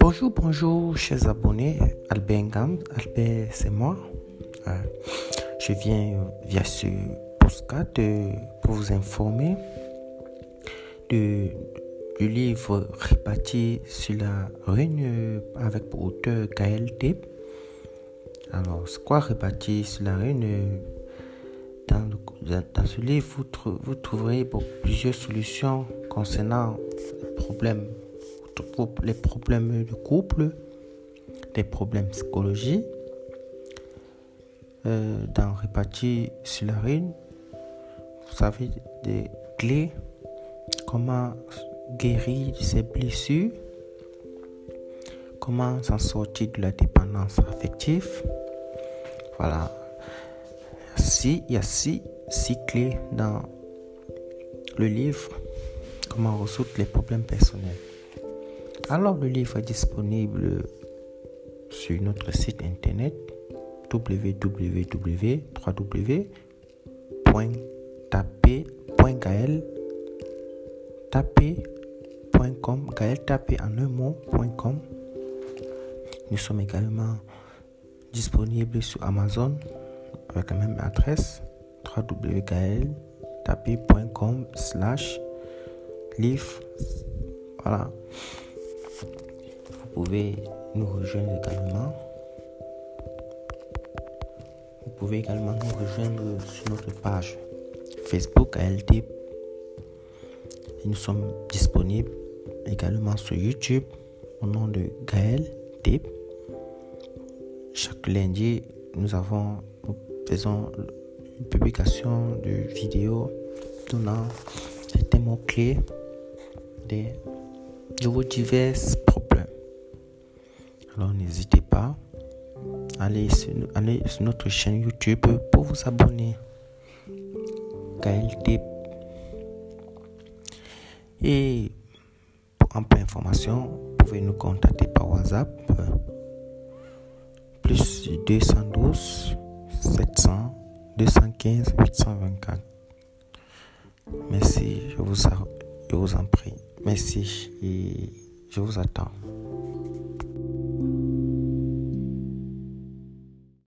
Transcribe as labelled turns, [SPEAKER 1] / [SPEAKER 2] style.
[SPEAKER 1] Bonjour, bonjour, chers abonnés. Albert Ngam, Albert, c'est moi. Euh, je viens via ce postcard pour vous informer du livre réparti sur la rune avec pour auteur Gaël Tep. Alors, c'est quoi réparti sur la rune dans, ce livre, vous, trouverez plusieurs solutions concernant les problèmes les de couple, des problèmes psychologiques. Euh, dans Réparti sur la rune, vous avez des clés, comment guérir ses blessures, comment s'en sortir de la dépendance affective. Voilà. Si, il y a six, clés dans le livre, comment résoudre les problèmes personnels. Alors le livre est disponible sur notre site internet www.tapé.gaël.com Gaël tapé en un mot.com Nous sommes également disponibles sur Amazon avec la même adresse www.gaël.com slash livre voilà vous pouvez nous rejoindre également. Vous pouvez également nous rejoindre sur notre page Facebook ALT. Nous sommes disponibles également sur YouTube au nom de Gaël Tip. Chaque lundi, nous avons, nous faisons publication de vidéos donnant des mots-clés de vos divers problèmes. Alors n'hésitez pas à aller sur, notre chaîne YouTube pour vous abonner. KLT. Et pour un peu d'information, vous pouvez nous contacter par WhatsApp. Plus 212 700 215 824. Merci, je vous, je vous en prie. Merci et je vous attends.